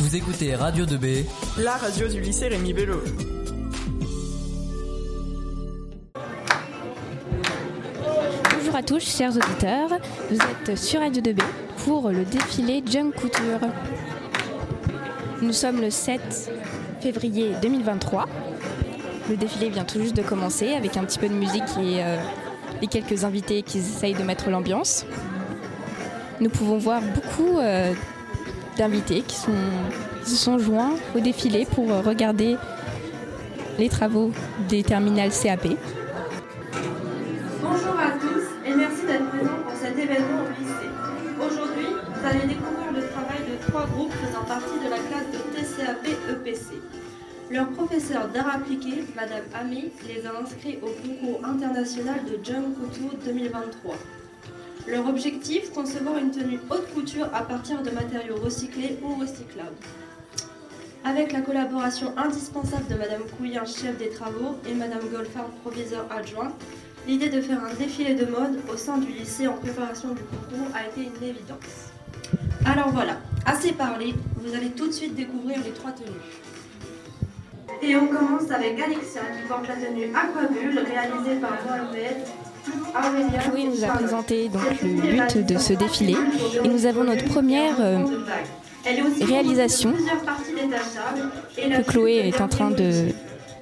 Vous écoutez Radio 2B, la radio du lycée Rémi Bello. Bonjour à tous, chers auditeurs. Vous êtes sur Radio 2B pour le défilé Junk Couture. Nous sommes le 7 février 2023. Le défilé vient tout juste de commencer avec un petit peu de musique et, euh, et quelques invités qui essayent de mettre l'ambiance. Nous pouvons voir beaucoup euh, d'invités qui, se sont joints au défilé pour euh, regarder les travaux des terminales CAP. Bonjour à tous et merci d'être présents pour cet événement au lycée. Aujourd'hui, vous allez découvrir le travail de trois groupes faisant partie de la classe de TCAP EPC. Leur professeur d'art appliqué, Madame Ami, les a inscrits au concours international de Junk Couture 2023. Leur objectif, concevoir une tenue haute couture à partir de matériaux recyclés ou recyclables. Avec la collaboration indispensable de Madame Couillin, chef des travaux, et Madame Golfard, proviseur adjoint, l'idée de faire un défilé de mode au sein du lycée en préparation du concours a été une évidence. Alors voilà, assez parlé, vous allez tout de suite découvrir les trois tenues. Et on commence avec Alexia qui porte la tenue Aquabulle réalisée par Mohamed. Chloé nous a présenté donc le but de ce défilé et nous avons notre première euh, réalisation que Chloé est en train de,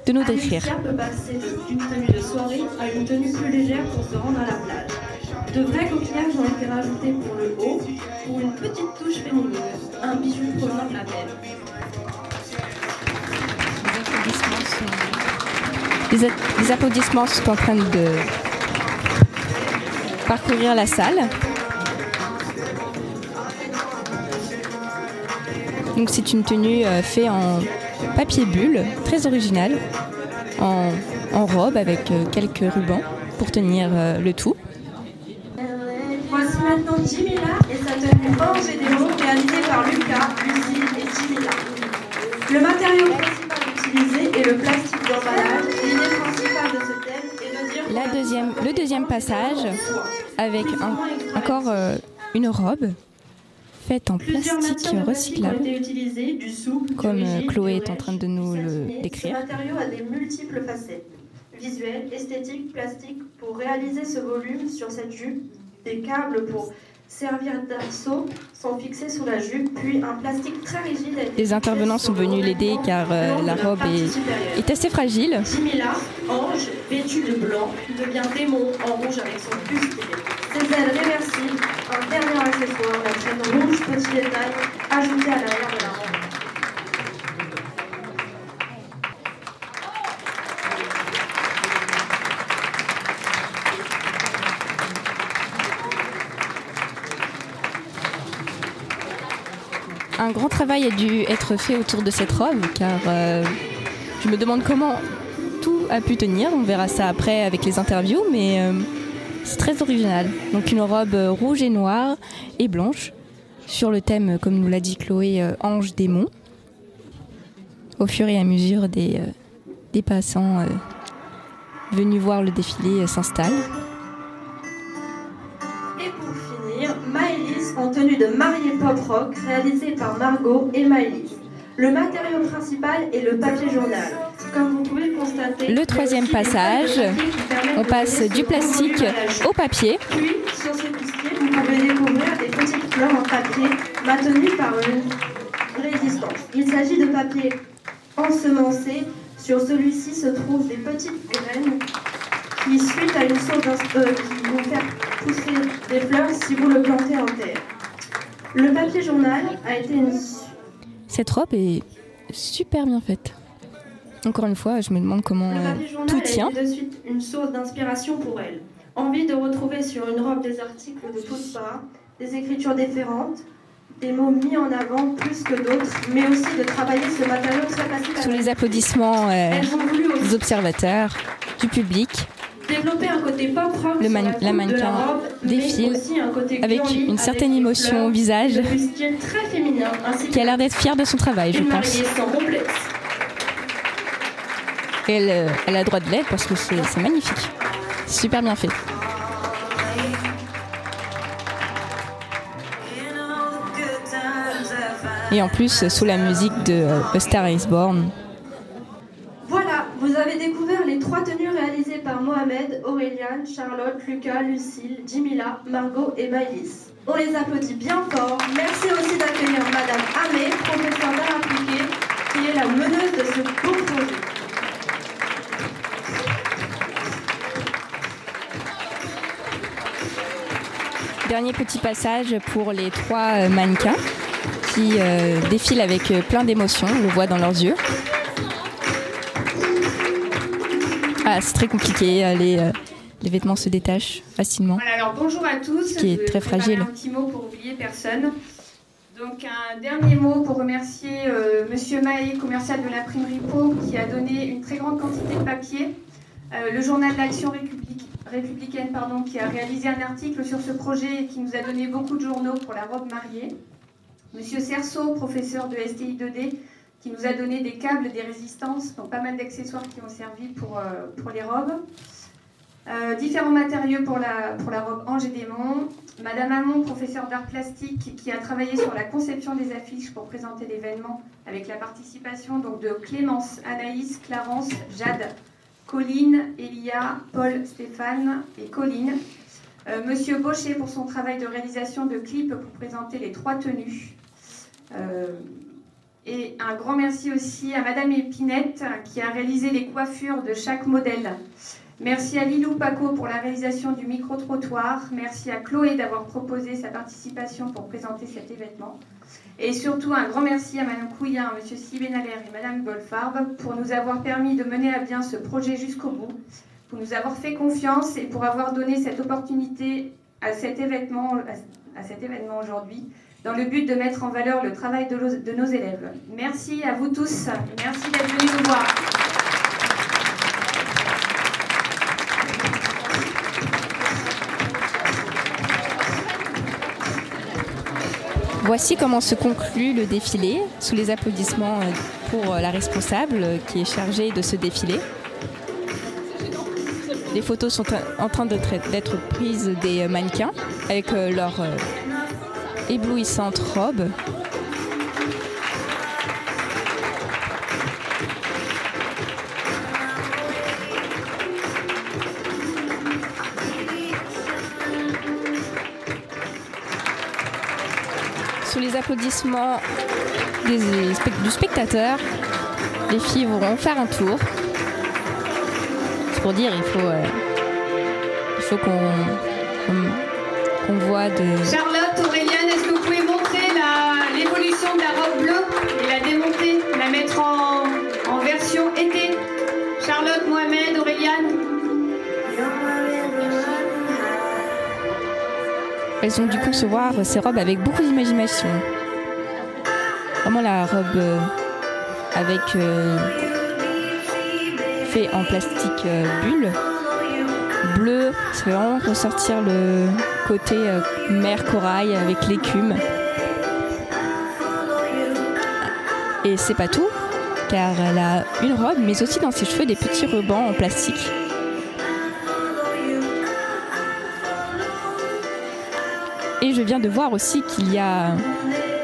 de nous décrire. Alexia peut passer de- d'une tenue de soirée à une tenue plus légère pour se rendre à la plage. De vrais coquillages ont été rajoutés pour le haut, pour une petite touche féminine, un bijou provenant de la mer. Les applaudissements sont en train de parcourir la salle. Donc c'est une tenue euh, faite en papier bulle, très originale, en, robe avec euh, quelques rubans pour tenir euh, le tout. Voici maintenant Jimila et sa tenue Ange et démon réalisée par Lucas, Lucie et Jimila. Le matériau principal utilisé est le plastique d'emballage. Deuxième, le deuxième passage avec un- encore euh, une robe faite en plastique recyclable. été utilisées, du souple, Comme, du euh, rigide, Chloé du est en train de nous du le décrire. Ce matériau a des multiples facettes visuelles, esthétiques, plastiques. Pour réaliser ce volume sur cette jupe, des câbles pour servir d'arceau sont fixés sous la jupe, puis un plastique très rigide Les intervenants sont venus l'aider car euh, la robe est, assez fragile. Jimila, ange, vêtu de blanc, devient démon en rouge avec son buste. Ses ailes réversibles, un dernier accessoire, la chaîne rouge, petit détail, ajouté à l'arrière de la Un grand travail a dû être fait autour de cette robe car euh, je me demande comment tout a pu tenir. On verra ça après avec les interviews, mais euh, c'est très original. Donc une robe euh, rouge et noire et blanche sur le thème, comme nous l'a dit Chloé, ange démon. Au fur et à mesure des, passants venus voir le défilé s'installent. Maëlys en tenue de mariée pop rock réalisée par Margot et Maëlys. Le matériau principal est le papier journal. Comme vous pouvez le constater, Le troisième passage, On passe du plastique au papier. Puis, sur ce bustier, vous pouvez découvrir des petites fleurs en papier maintenues par une résistance. Il s'agit de papier ensemencé. Sur celui-ci se trouvent des petites graines qui, suite à une source euh, qui vont faire pousser des fleurs si vous le plantez en terre. Le papier journal a été une Cette robe est super bien faite. Encore une fois, je me demande comment Le euh, papier journal tout a été de suite une source d'inspiration pour elle. Envie de retrouver sur une robe des articles de toutes parts, des écritures différentes, des mots mis en avant plus que d'autres, mais aussi de travailler ce matériau très facile Sous les applaudissements euh, des observateurs, du public, développer un côté pop rock Le sur la, la coupe de mannequin robe, défile aussi un côté avec une certaine émotion fleurs au visage, très féminin, ainsi qui a l'air d'être fière de son travail, je pense. Et elle, euh, elle a droit de l'être parce que c'est magnifique. C'est super bien fait. Et en plus, sous la musique de A Star is Born. Voilà, vous avez découvert les trois tenues réalisées par Mohamed, Auréliane, Charlotte, Lucas, Lucille, Jimila, Margot et Maïlis. On les applaudit bien fort. Merci aussi d'accueillir Madame Amé, professeure d'art appliqué, qui est la meneuse de ce beau projet. Dernier petit passage pour les trois euh, mannequins qui euh, défilent avec euh, plein d'émotions, on le voit dans leurs yeux. Ah, c'est très compliqué, les, les, vêtements se détachent facilement. Voilà, alors bonjour à tous. qui est très fragile. Un petit mot pour oublier personne. Donc un dernier mot pour remercier euh, Monsieur Mahé, commercial de l'imprimerie Pau, qui a donné une très grande quantité de papier. Euh, le journal d'Action républicaine, pardon, qui a réalisé un article sur ce projet et qui nous a donné beaucoup de journaux pour la robe mariée. Monsieur Cerceau, professeur de STI 2D, qui nous a donné des câbles, des résistances, donc pas mal d'accessoires qui ont servi pour, euh, pour les robes. Euh, différents matériaux pour la, pour la robe Ange et Démon. Madame Hamon, professeure d'art plastique, qui a travaillé sur la conception des affiches pour présenter l'événement avec la participation donc, de Clémence, Anaïs, Clarence, Jade, Colline, Elia, Paul, Stéphane et Colline. Euh, Monsieur Baucher pour son travail de réalisation de clips pour présenter les trois tenues. Euh, et un grand merci aussi à Madame Épinette qui a réalisé les coiffures de chaque modèle. Merci à Lilou Paco pour la réalisation du micro-trottoir. Merci à Chloé d'avoir proposé sa participation pour présenter cet événement. Et surtout un grand merci à Madame Couillard, Monsieur Sibénalaire et Madame Golfarb pour nous avoir permis de mener à bien ce projet jusqu'au bout, pour nous avoir fait confiance et pour avoir donné cette opportunité à cet événement, à cet événement aujourd'hui dans le but de mettre en valeur le travail de, nos élèves. Merci à vous tous. Merci d'être venus nous voir. Voici comment se conclut le défilé, sous les applaudissements euh, pour euh, la responsable euh, qui est chargée de ce défilé. Les photos sont en train d'être prises des mannequins avec leur éblouissante robe. Les applaudissements du spectateur, les filles vont faire un tour. C'est pour dire, il faut, euh, il faut qu'on voit de... Charlotte, Auréliane, est-ce que vous pouvez montrer l'évolution de la robe bleue et la démonter, la mettre en Elles ont dû concevoir ces robes avec beaucoup d'imagination. Vraiment la robe euh, avec euh, fait en plastique euh, bulle bleu, ça fait vraiment ressortir le côté mer corail avec l'écume. Et c'est pas tout, car elle a une robe, mais aussi dans ses cheveux des petits rubans en plastique. Je viens de voir aussi qu'il y a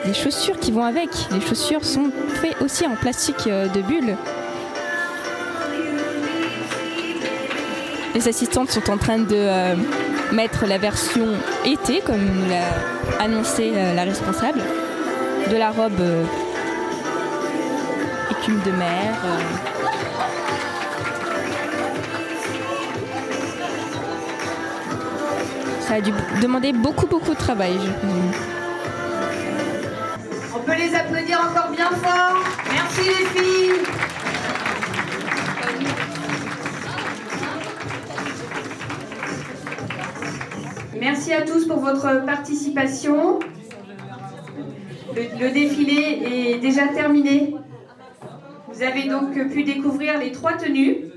des chaussures qui vont avec. Les chaussures sont faites aussi en plastique de bulle. Les assistantes sont en train de euh, mettre la version été, comme l'a annoncé euh, la responsable, de la robe euh, écume de mer. Ça a dû demander beaucoup, beaucoup de travail. On peut les applaudir encore bien fort. Merci les filles. Merci à tous pour votre participation. Le, défilé est déjà terminé. Vous avez donc pu découvrir les trois tenues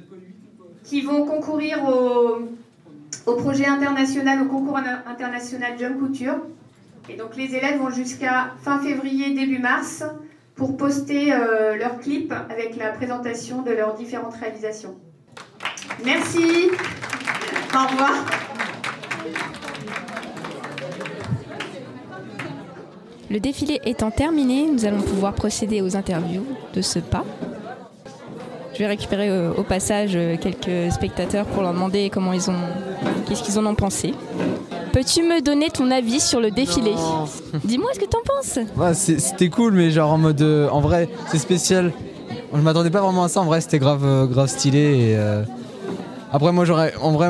qui vont concourir au, projet international, au concours international Jump Couture. Et donc les élèves vont jusqu'à fin février, début mars pour poster euh, leurs clips avec la présentation de leurs différentes réalisations. Merci. Au revoir. Le défilé étant terminé, nous allons pouvoir procéder aux interviews de ce pas. Je vais récupérer euh, au passage euh, quelques spectateurs pour leur demander comment ils ont, qu'est-ce qu'ils en ont pensé. Peux-tu me donner ton avis sur le défilé? Dis-moi ce que t'en penses. Ouais, c'était cool, mais genre en mode. euh, en vrai, c'est spécial. Je m'attendais pas vraiment à ça. En vrai, c'était grave, euh, grave stylé. Et, euh, Après, moi, j'aurais. En vrai,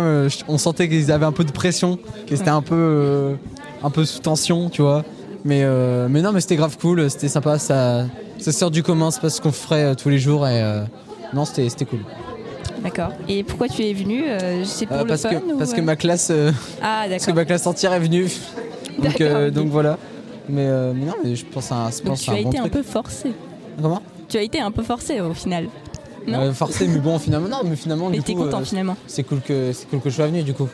on sentait qu'ils avaient un peu de pression, que c'était un peu. euh, un peu sous tension, tu vois. Mais, euh, mais non, mais c'était grave cool. C'était sympa. Ça, ça sort du commun. C'est pas ce qu'on ferait euh, tous les jours. Et euh, non, c'était c'était cool. D'accord. Et pourquoi tu es venu euh, C'est pour Euh, le parce fun que, ou, parce que euh ma classe. euh, Ah parce que ma classe entière est venue. donc, euh, donc voilà. Mais, euh, mais non, mais je pense à un, je Donc pense tu à as un bon été un truc. peu forcé. Comment? Tu as été un peu forcé au final. Non? Euh, Forcé, mais bon, finalement, non, mais finalement, Mais du coup, content euh, finalement. c'est cool que c'est cool que je sois venu, du coup.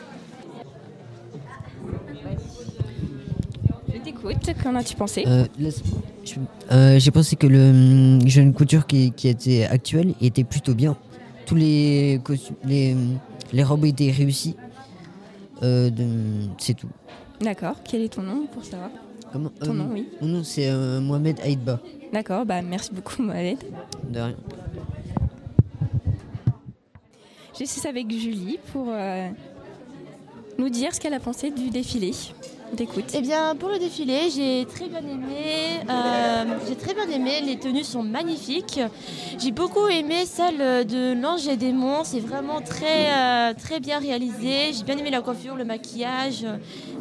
Je t'écoute. Qu'en as-tu pensé? Euh, euh, J'ai pensé que le hum, jeune couture qui, qui était actuel était plutôt bien. Tous les, hum, les robes étaient réussies. Euh, c'est tout. D'accord. Quel est ton nom pour savoir? Comment, Ton euh, nom, oui. Mon nom c'est Mohamed Aïdba. D'accord. Bah merci beaucoup Mohamed. De rien. Je suis avec Julie pour nous dire ce qu'elle a pensé du défilé. Eh bien, pour le défilé, j'ai très bien aimé. euh, j'ai très bien aimé. Les tenues sont magnifiques. J'ai beaucoup aimé celle de l'Ange et Démon. C'est vraiment très, euh, très bien réalisé. J'ai bien aimé la coiffure, le maquillage,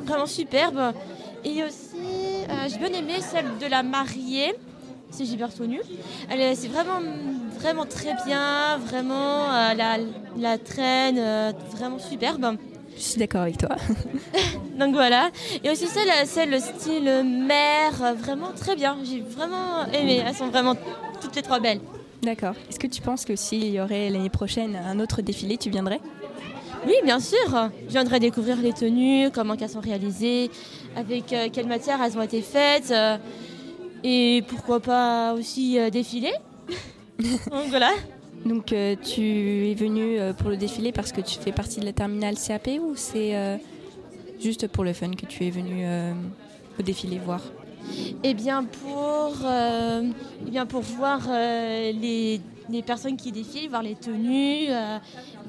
vraiment superbe. Et aussi, euh, j'ai bien aimé celle de la mariée. Si j'ai bien retenu. Elle est- C'est vraiment, vraiment très bien. Vraiment, la, traîne, vraiment superbe. Je suis d'accord avec toi. Donc voilà. Et aussi celle, celle style mer, euh, vraiment très bien. J'ai vraiment aimé. Elles sont vraiment toutes les trois belles. D'accord. Est-ce que tu penses que s'il y aurait l'année prochaine un autre défilé, tu viendrais? Oui, bien sûr. Je viendrai découvrir les tenues, comment elles sont réalisées, avec euh, quelle matière elles ont été faites. euh, et pourquoi pas aussi euh, défiler. Donc voilà. Donc euh, tu es venu euh, pour le défilé parce que tu fais partie de la terminale CAP ou c'est euh, juste pour le fun que tu es venu au défilé voir? Eh bien pour, eh bien pour voir les, les personnes qui défilent, voir les tenues,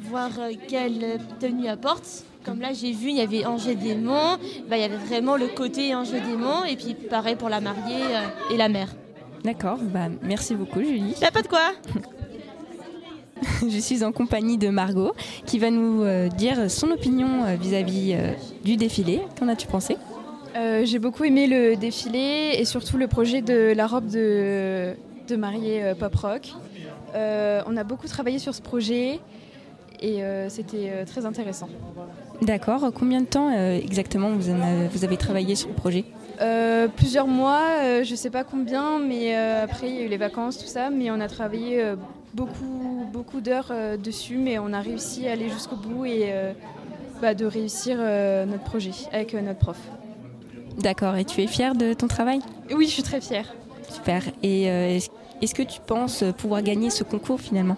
voir quelles tenues apportent. Comme là j'ai vu, il y avait Angers Démon, bah, il y avait vraiment le côté Angers Démon, et puis pareil pour la mariée et la mère. D'accord, bah, merci beaucoup Julie. Y'a pas de quoi Je suis en compagnie de Margot qui va nous euh, dire son opinion euh, vis-à-vis euh, du défilé. Qu'en as-tu pensé? Euh, J'ai beaucoup aimé le défilé et surtout le projet de la robe de, de mariée pop rock. Euh, on a beaucoup travaillé sur ce projet et euh, c'était très intéressant. D'accord, combien de temps exactement vous, avez, vous avez travaillé sur le projet? Euh, plusieurs mois, euh, je ne sais pas combien, mais euh, après il y a eu les vacances, tout ça, mais on a travaillé beaucoup, beaucoup d'heures euh, dessus, mais on a réussi à aller jusqu'au bout et euh, bah, de réussir euh, notre projet avec notre prof. D'accord, et tu es fière de ton travail? Oui, je suis très fière. Super. Et est-ce que tu penses pouvoir gagner ce concours finalement?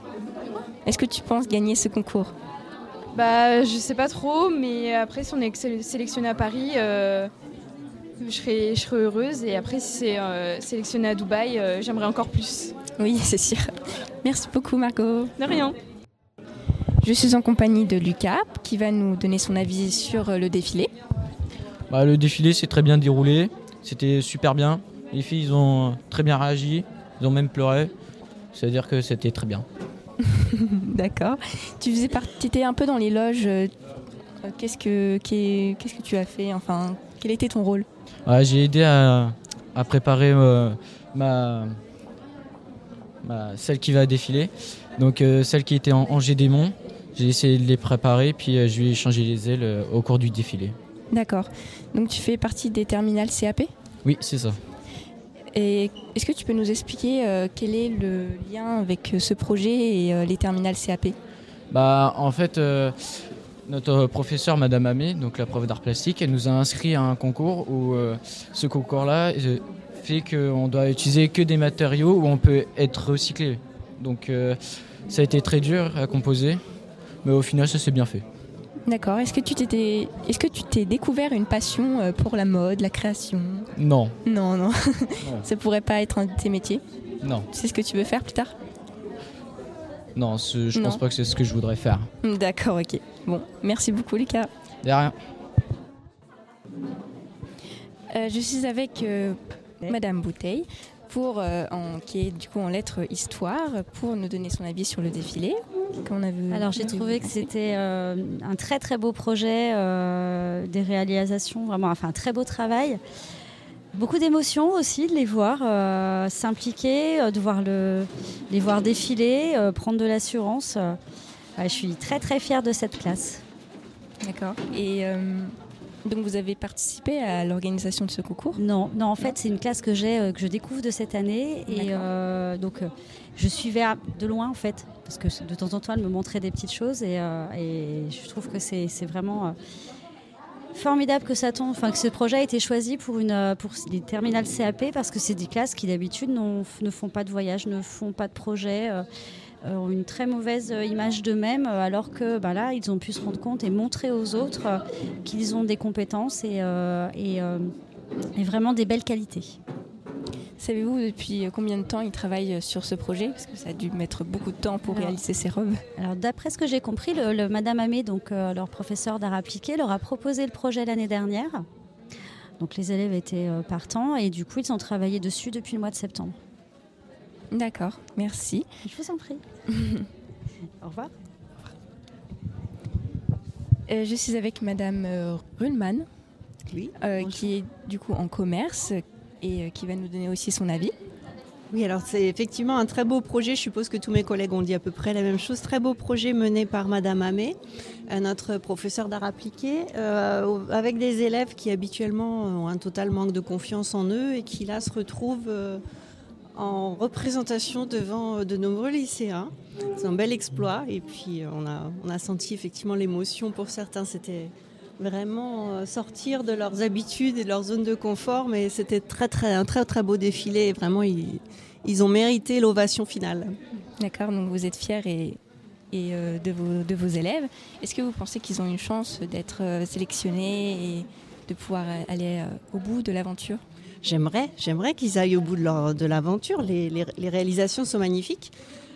Est-ce que tu penses gagner ce concours? Bah, je sais pas trop, mais après, si on est sé- sélectionné à Paris, je, serai, je serai heureuse. Et après, si c'est euh, sélectionné à Dubaï, euh, j'aimerais encore plus. Oui, c'est sûr. Merci beaucoup Margot. De rien. Je suis en compagnie de Lucas qui va nous donner son avis sur euh, le défilé. Bah, le défilé s'est très bien déroulé, c'était super bien. Les filles ils ont très bien réagi, ils ont même pleuré. C'est-à-dire que c'était très bien. D'accord. Tu faisais partie, étais un peu dans les loges. euh, euh, Qu'est-ce que qu'est- qu'est-ce que tu as fait Enfin, quel était ton rôle? Ouais, J'ai aidé à, à préparer euh, ma, ma- celle qui va défiler. Donc euh, celle qui était en Angers Démon, j'ai essayé de les préparer, puis euh, je lui ai changé les ailes euh, au cours du défilé. D'accord. Donc tu fais partie des terminales CAP Oui, c'est ça. Et est-ce que tu peux nous expliquer euh, quel est le lien avec ce projet et euh, les terminales CAP Bah, en fait, euh, notre professeur, Madame Amé, donc la prof d'art plastique, elle nous a inscrit à un concours où ce concours-là fait qu'on doit utiliser que des matériaux où on peut être recyclé. Donc, euh, ça a été très dur à composer, mais au final, ça s'est bien fait. D'accord. Est-ce que tu t'étais, est-ce que tu t'es découvert une passion euh, pour la mode, la création? Non. Non, non. ça pourrait pas être un de tes métiers? Non. Tu sais ce que tu veux faire plus tard? Non, ce- je pense Non. pas que c'est ce que je voudrais faire. D'accord, ok. Bon, merci beaucoup Lucas. De rien. Euh, je suis avec euh, Madame Bouteille, pour, euh, en, qui est du coup en lettres histoire, pour nous donner son avis sur le défilé. Qu'on a vu, Alors j'ai trouvé que c'était euh, un très très beau projet, euh, des réalisations, vraiment, enfin un très beau travail. Beaucoup d'émotions aussi de les voir s'impliquer, de voir le, les voir défiler, prendre de l'assurance. Ouais, je suis très très fière de cette classe. D'accord. Et donc vous avez participé à l'organisation de ce concours? Non, non, en fait c'est une classe que j'ai, euh, que je découvre de cette année. Et euh, donc euh, je suivais de loin en fait parce que de temps en temps elle me montrait des petites choses. Et, euh, et je trouve que c'est vraiment euh, formidable que ça tombe, enfin que ce projet a été choisi pour une pour les terminales CAP parce que c'est des classes qui d'habitude ne font pas de voyage, ne font pas de projet. Euh, euh, ont une très mauvaise euh, image d'eux-mêmes, euh, alors que bah, là, ils ont pu se rendre compte et montrer aux autres qu'ils ont des compétences et, et, et vraiment des belles qualités. Savez-vous depuis combien de temps ils travaillent sur ce projet? Parce que ça a dû mettre beaucoup de temps pour Alors- réaliser ces robes. Alors d'après ce que j'ai compris, le, le- Madame Amé, donc euh, leur professeur d'art appliqué, leur a proposé le projet l'année dernière. Donc les élèves étaient euh, partants et du coup ils ont travaillé dessus depuis le mois de septembre. D'accord, merci. Je vous en prie. Au revoir. Euh, je suis avec Madame euh, Ruhlmann, Oui, euh, qui est du coup en commerce et euh, qui va nous donner aussi son avis. Oui, alors c'est effectivement un très beau projet. Je suppose que tous mes collègues ont dit à peu près la même chose. Très beau projet mené par Madame Amé, notre professeur d'art appliqué, euh, avec des élèves qui habituellement ont un total manque de confiance en eux et qui là se retrouvent euh, en représentation devant euh, de nombreux lycéens. C'est un bel exploit. Et puis euh, on a, senti effectivement l'émotion pour certains. C'était vraiment euh, sortir de leurs habitudes et de leur zone de confort. Mais c'était très, très, un très très beau défilé. Et Vraiment, ils, ont mérité l'ovation finale. D'accord, donc vous êtes fiers et, de, vos, élèves. Est-ce que vous pensez qu'ils ont une chance d'être sélectionnés et de pouvoir aller au bout de l'aventure? J'aimerais, j'aimerais qu'ils aillent au bout de, leur- de l'aventure. Les, les- les réalisations sont magnifiques.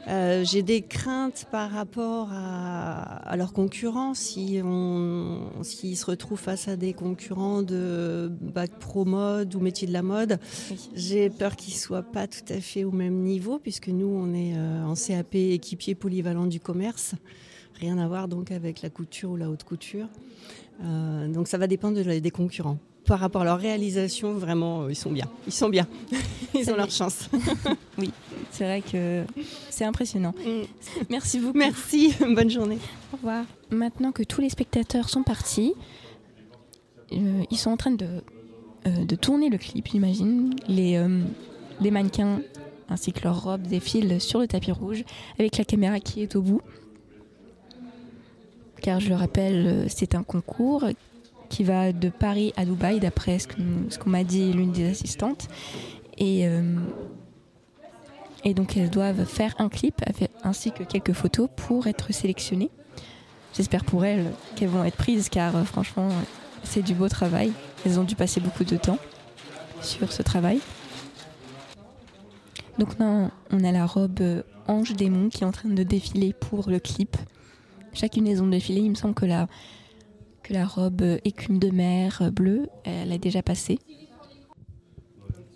Euh, j'ai des craintes par rapport à, à leurs concurrents. Si on, s'ils se retrouvent face à des concurrents de bac pro mode ou métier de la mode, j'ai peur qu'ils soient pas tout à fait au même niveau, puisque nous, on est euh, en CAP équipier polyvalent du commerce. Rien à voir donc avec la couture ou la haute couture. Euh, donc ça va dépendre de des concurrents. Par rapport à leur réalisation, vraiment, euh, ils sont bien. Ils sont bien. Ils Ça ont leur chance. Oui, c'est vrai que c'est impressionnant. Merci beaucoup. Merci, bonne journée. Au revoir. Maintenant que tous les spectateurs sont partis, euh, ils sont en train de, euh, de tourner le clip, j'imagine. Les, euh, les mannequins ainsi que leurs robes défilent sur le tapis rouge avec la caméra qui est au bout. Car je le rappelle, c'est un concours qui va de Paris à Dubaï, d'après ce qu'on m'a dit l'une des assistantes. Et, euh, donc elles doivent faire un clip ainsi que quelques photos pour être sélectionnées. J'espère pour elles qu'elles vont être prises car euh, franchement c'est du beau travail. Elles ont dû passer beaucoup de temps sur ce travail. Donc là on a la robe euh, Ange Démon qui est en train de défiler pour le clip. Chacune des ont défilé, il me semble que la, que la robe euh, écume de mer euh, bleue, elle a déjà passé.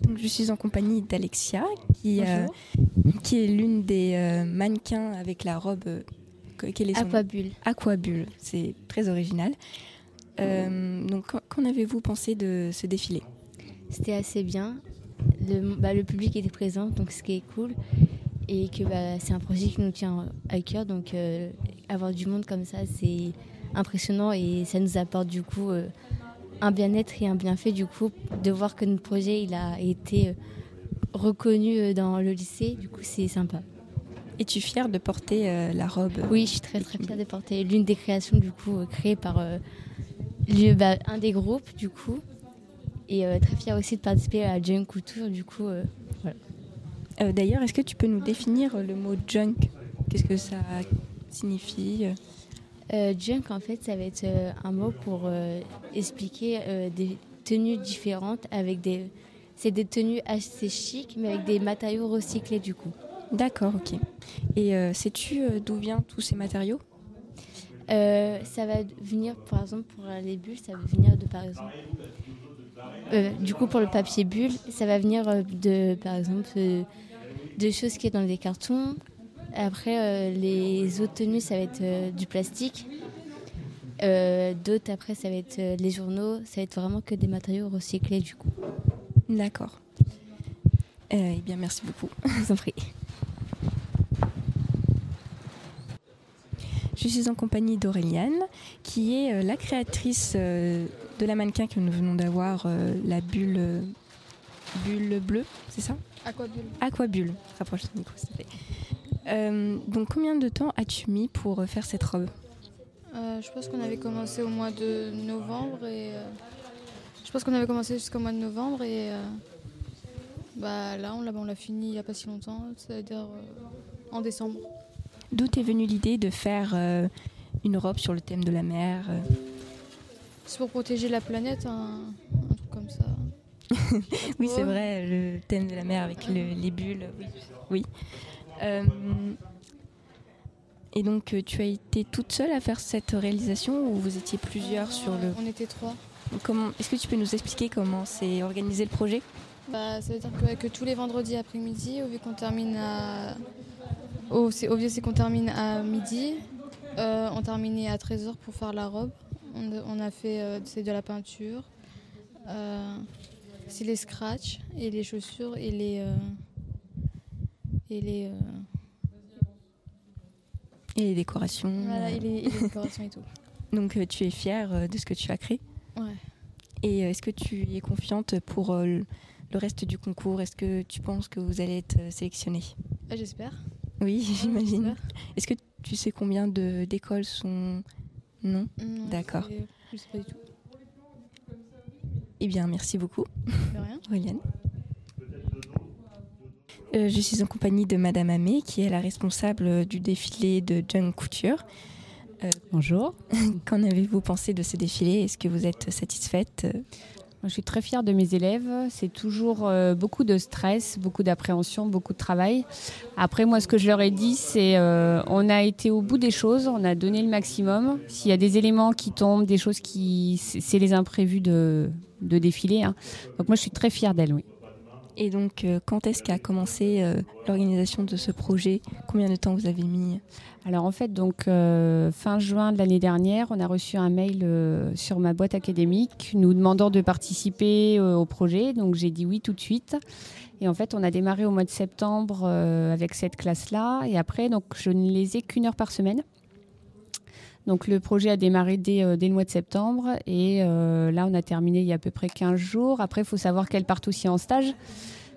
Donc, je suis en compagnie d'Alexia, qui, euh, qui est l'une des euh, mannequins avec la robe. euh, que- quel est son nom? Aquabulle. Aquabulle, c'est très original. Donc, qu'en- avez-vous pensé de ce défilé? C'était assez bien. Le, bah, le public était présent, donc ce qui est cool. Et que bah, c'est un projet qui nous tient à cœur, donc avoir du monde comme ça, c'est impressionnant et ça nous apporte du coup euh, un bien-être et un bienfait du coup de voir que notre projet il a été euh, reconnu euh, dans le lycée. Du coup, c'est sympa. Es-tu fière de porter euh, la robe? Oui, je suis très très fière de porter l'une des créations du coup créées par euh, le- bah, un des groupes du coup. Et euh, très fière aussi de participer à Junk Couture du coup. voilà. D'ailleurs, est-ce que tu peux nous définir le mot junk? Qu'est-ce que ça signifie? Junk, en fait, ça va être euh, un mot pour euh, expliquer euh, des, tenues différentes avec des. C'est des tenues assez chic, mais avec des matériaux recyclés du coup. D'accord, ok. Et euh, sais-tu euh, d'où viennent tous ces matériaux? Euh, ça va venir, par exemple, pour les bulles, ça va venir de, par exemple. euh, du coup, pour le papier bulle, ça va venir euh, de, par exemple, euh, de choses qui est dans des cartons. Après, euh, les autres tenues, ça va être euh, du plastique. Euh, D'autres, après, ça va être euh, les journaux. Ça va être vraiment que des matériaux recyclés, du coup. D'accord. Euh, eh bien, merci beaucoup. Je vous en prie. Je suis en compagnie d'Auréliane, qui est euh, la créatrice euh, de la mannequin que nous venons d'avoir, euh, la bulle, euh, bulle bleue, c'est ça? Aquabulle. Aquabulle. Rapproche ton micro, s'il te plaît. Euh, donc, combien de temps as-tu mis pour euh, faire cette robe? Euh, je pense qu'on avait commencé au mois de novembre et euh, je pense qu'on avait commencé jusqu'au mois de novembre et bah là on l'a on l'a fini il n'y a pas si longtemps, c'est-à-dire en décembre. D'où est venue l'idée de faire une robe sur le thème de la mer C'est pour protéger la planète, un, un truc comme ça. Oui, c'est vrai, le thème de la mer avec le- les bulles. Oui. oui. Euh, et donc, euh, tu as été toute seule à faire cette réalisation ou vous étiez plusieurs sur le. On était trois. Comment Est-ce que tu peux nous expliquer comment s'est organisé le projet? Bah, ça veut dire que, que tous les vendredis après-midi, au vu qu'on termine à. Au, c'est, c'est qu'on termine à midi, euh, on terminait à 13h pour faire la robe. On, on a fait euh, c'est de la peinture, euh, c'est les scratchs et les chaussures et les. Et les. euh, Et les décorations voilà, et les, et les décorations et tout. Donc, euh, tu es fière euh, de ce que tu as créé Ouais. Et est-ce que tu es confiante pour le- reste du concours? Est-ce que tu penses que vous allez être sélectionné Ah, j'espère. Oui, j'imagine. Est-ce que tu sais combien de- d'écoles sont. Non? Non, D'accord. Je sais pas du tout. Eh bien, merci beaucoup. De rien. Euh, je suis en compagnie de Madame Amé, qui est la responsable du défilé de John Couture. Euh, Bonjour. Qu'en avez-vous pensé de ce défilé? Est-ce que vous êtes satisfaite? Je suis très fière de mes élèves. C'est toujours euh, beaucoup de stress, beaucoup d'appréhension, beaucoup de travail. Après, moi, ce que je leur ai dit, c'est euh, on a été au bout des choses, on a donné le maximum. S'il y a des éléments qui tombent, des choses qui. C'est c'est les imprévus de, de défiler. hein. Donc, moi, je suis très fière d'elles, oui. Et donc, euh, quand est-ce qu'a commencé euh, l'organisation de ce projet? Combien de temps vous avez mis? Alors en fait, donc euh, fin juin de l'année dernière, on a reçu un mail sur ma boîte académique nous demandant de participer au projet. Donc j'ai dit oui tout de suite. Et en fait, on a démarré au mois de septembre avec cette classe-là. Et après, donc je ne les ai qu'une heure par semaine. Donc le projet a démarré dès, euh, dès le mois de septembre et euh, là on a terminé il y a à peu près 15 jours. Après il faut savoir qu'elles partent aussi en stage.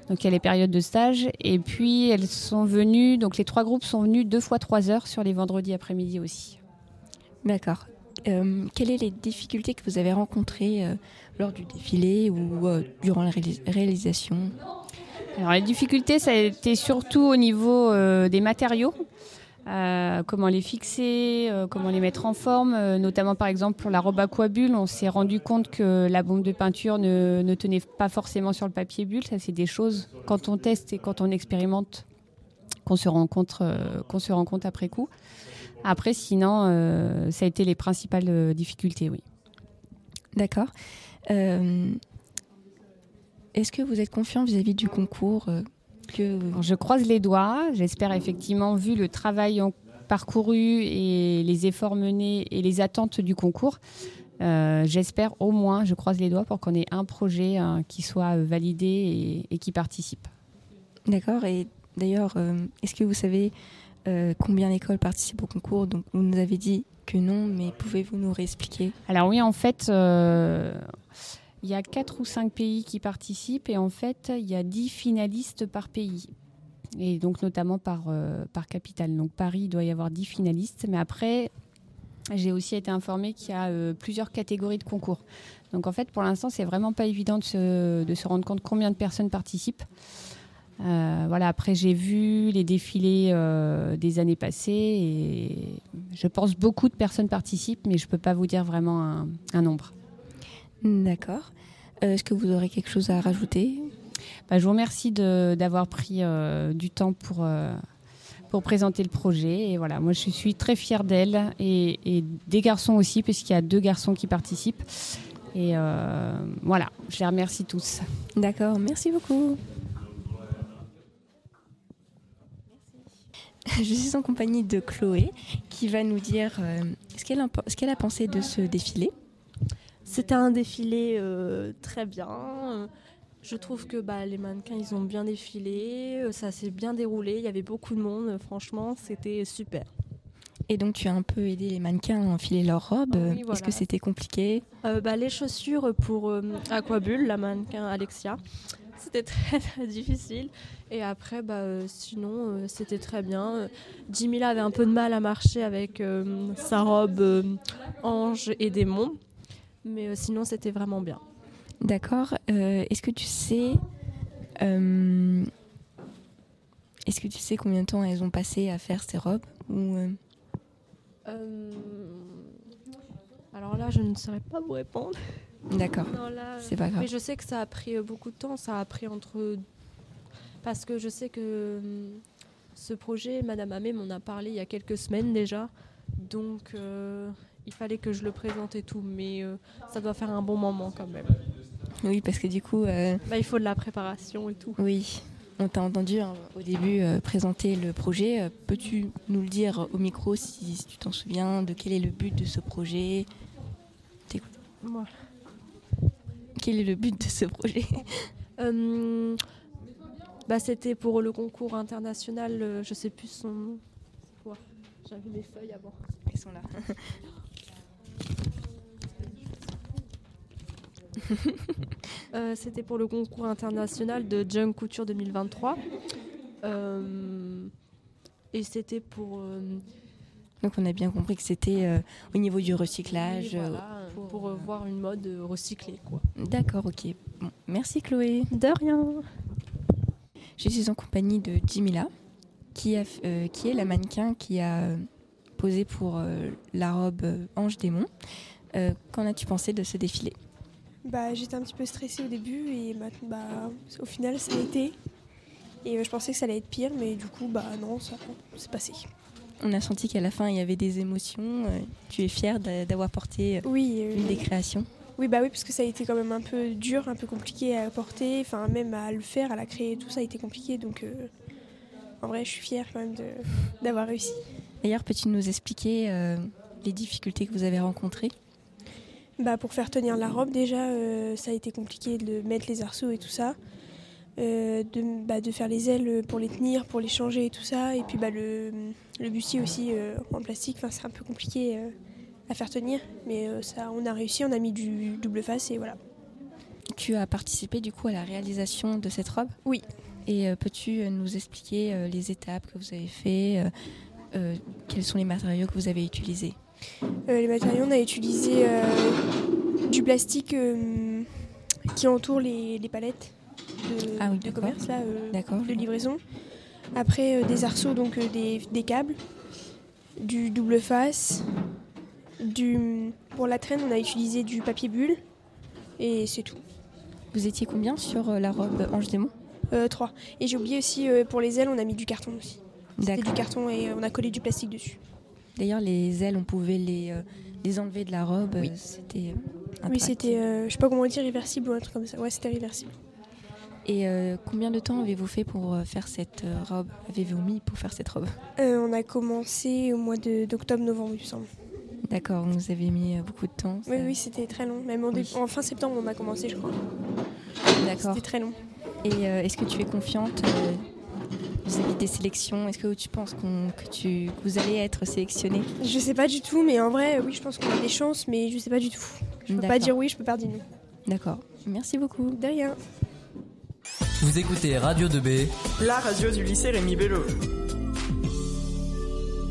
Donc il y a les périodes de stage et puis elles sont venues, donc les trois groupes sont venus deux fois trois heures sur les vendredis après-midi aussi. D'accord. Euh, quelles sont les difficultés que vous avez rencontrées euh, lors du défilé ou euh, durant la réalis- réalisation? Alors les difficultés, ça a été surtout au niveau des matériaux. Euh, comment les fixer, euh, comment les mettre en forme, euh, notamment par exemple pour la robe aquabulle, on s'est rendu compte que la bombe de peinture ne, tenait pas forcément sur le papier bulle. Ça, c'est des choses quand on teste et quand on expérimente qu'on se rend se après coup. Après, sinon, ça a été les principales difficultés, oui. D'accord. Est-ce que vous êtes confiant vis-à-vis du concours que... Je croise les doigts. J'espère effectivement, vu le travail parcouru et les efforts menés et les attentes du concours, euh, j'espère au moins, je croise les doigts pour qu'on ait un projet hein, qui soit euh, validé et, et qui participe. D'accord. Et d'ailleurs, euh, est-ce que vous savez euh, combien d'écoles participent au concours? Donc, vous nous avez dit que non, mais pouvez-vous nous réexpliquer? Alors oui, en fait, euh, il y a quatre ou cinq pays qui participent et en fait, il y a dix finalistes par pays. Et donc notamment par, euh, par capitale. Donc Paris, il doit y avoir dix finalistes. Mais après, j'ai aussi été informée qu'il y a euh, plusieurs catégories de concours. Donc en fait, pour l'instant, c'est vraiment pas évident de se, de se rendre compte combien de personnes participent. Euh, voilà, après j'ai vu les défilés des années passées et je pense beaucoup de personnes participent, mais je peux pas vous dire vraiment un, un nombre. D'accord. Est-ce que vous aurez quelque chose à rajouter? Bah, Je vous remercie d'avoir pris du temps pour pour présenter le projet. Et voilà, moi je suis très fière d'elle et, des garçons aussi, puisqu'il y a deux garçons qui participent. Et euh, voilà, je les remercie tous. D'accord, merci beaucoup. Je suis en compagnie de Chloé qui va nous dire euh, ce qu'elle a pensé de ce défilé. C'était un défilé euh, très bien. Je trouve que bah, les mannequins, ils ont bien défilé, euh, ça s'est bien déroulé, il y avait beaucoup de monde, franchement, c'était super. Et donc tu as un peu aidé les mannequins à enfiler leurs robes. Est-ce que c'était compliqué euh, bah, Les chaussures pour euh, Aquabulle, la mannequin Alexia, c'était très, très, difficile. Et après, bah, sinon, c'était très bien. Jimmy avait un peu de mal à marcher avec sa robe ange et démon. Mais sinon, c'était vraiment bien. D'accord. Euh, est-ce que tu sais. Euh, est-ce que tu sais combien de temps elles ont passé à faire ces robes ou, euh? Alors là, je ne saurais pas vous répondre. D'accord. C'est pas grave. Mais je sais que ça a pris beaucoup de temps. Ça a pris entre. Parce que je sais que ce projet, Madame Amé m'en a parlé il y a quelques semaines déjà. Donc il fallait que je le présente et tout. Mais ça doit faire un bon moment quand même. Oui, parce que du coup. Euh, bah, il faut de la préparation et tout. Oui. On t'a entendu hein, au début euh, présenter le projet. Euh, peux-tu nous le dire au micro si, tu t'en souviens de quel est le but de ce projet? Moi. Quel est le but de ce projet? Bah, C'était pour le concours international, je sais plus son nom. J'avais mes feuilles avant. Elles sont là. Euh, c'était pour le concours international de Junk Couture 2023. Euh, et c'était pour. Euh, Donc on a bien compris que c'était au niveau du recyclage. pour, voir une mode recyclée. D'accord, ok. merci Chloé. De rien. Je suis en compagnie de Jimila, qui, a, qui est la mannequin qui a posé pour la robe Ange Démon. Qu'en as-tu pensé de ce défilé? Bah, J'étais un petit peu stressée au début et bah, au final ça a été. Et euh, je pensais que ça allait être pire, mais du coup, bah non, ça s'est passé. On a senti qu'à la fin, il y avait des émotions. Euh, tu es fière d'avoir porté euh, oui, une des créations Oui, bah oui, parce que ça a été quand même un peu dur, un peu compliqué à porter, enfin même à le faire, à la créer, tout ça a été compliqué. Donc en vrai, je suis fière quand même d'avoir réussi. D'ailleurs, peux-tu nous expliquer les difficultés que vous avez rencontrées? Bah, Pour faire tenir la robe, déjà, euh, ça a été compliqué de mettre les arceaux et tout ça. Euh, de, bah, de, faire les ailes pour les tenir, pour les changer et tout ça. Et puis bah, le, le bustier aussi euh, en plastique, c'est un peu compliqué à faire tenir. Mais ça, on a réussi, on a mis du double face et voilà. Tu as participé du coup à la réalisation de cette robe? Oui. Et peux-tu nous expliquer les étapes que vous avez fait Quels sont les matériaux que vous avez utilisés? Les matériaux, on a utilisé euh, du plastique euh, qui entoure les, palettes de, ah commerce, là, de livraison. Après, des arceaux, donc des, câbles, du double face. Du, pour la traîne, on a utilisé du papier bulle et c'est tout. Vous étiez combien sur la robe Ange Démon? Trois. Et j'ai oublié aussi, pour les ailes, on a mis du carton aussi. C'était du carton et on a collé du plastique dessus. D'ailleurs, les ailes, on pouvait les, euh, les enlever de la robe. Oui. C'était. Euh, oui, c'était, euh, je sais pas comment dire, réversible ou un truc comme ça. Ouais, c'était réversible. Et combien de temps avez-vous fait pour faire cette robe? Avez-vous mis pour faire cette robe? On a commencé au mois d'octobre-novembre, il me semble. D'accord, vous avez mis beaucoup de temps. Oui, oui, c'était très long. Même en, fin septembre, on a commencé, je crois. D'accord. C'était très long. Et est-ce que tu es confiante vis-à-vis des sélections Est-ce que tu penses que, tu, vous allez être sélectionné Je sais pas du tout, mais en vrai, oui, je pense qu'on a des chances, mais je sais pas du tout. Je peux pas dire oui, je peux pas dire non. D'accord. Merci beaucoup. De rien. Vous écoutez Radio 2B, la radio du lycée Rémi Bello.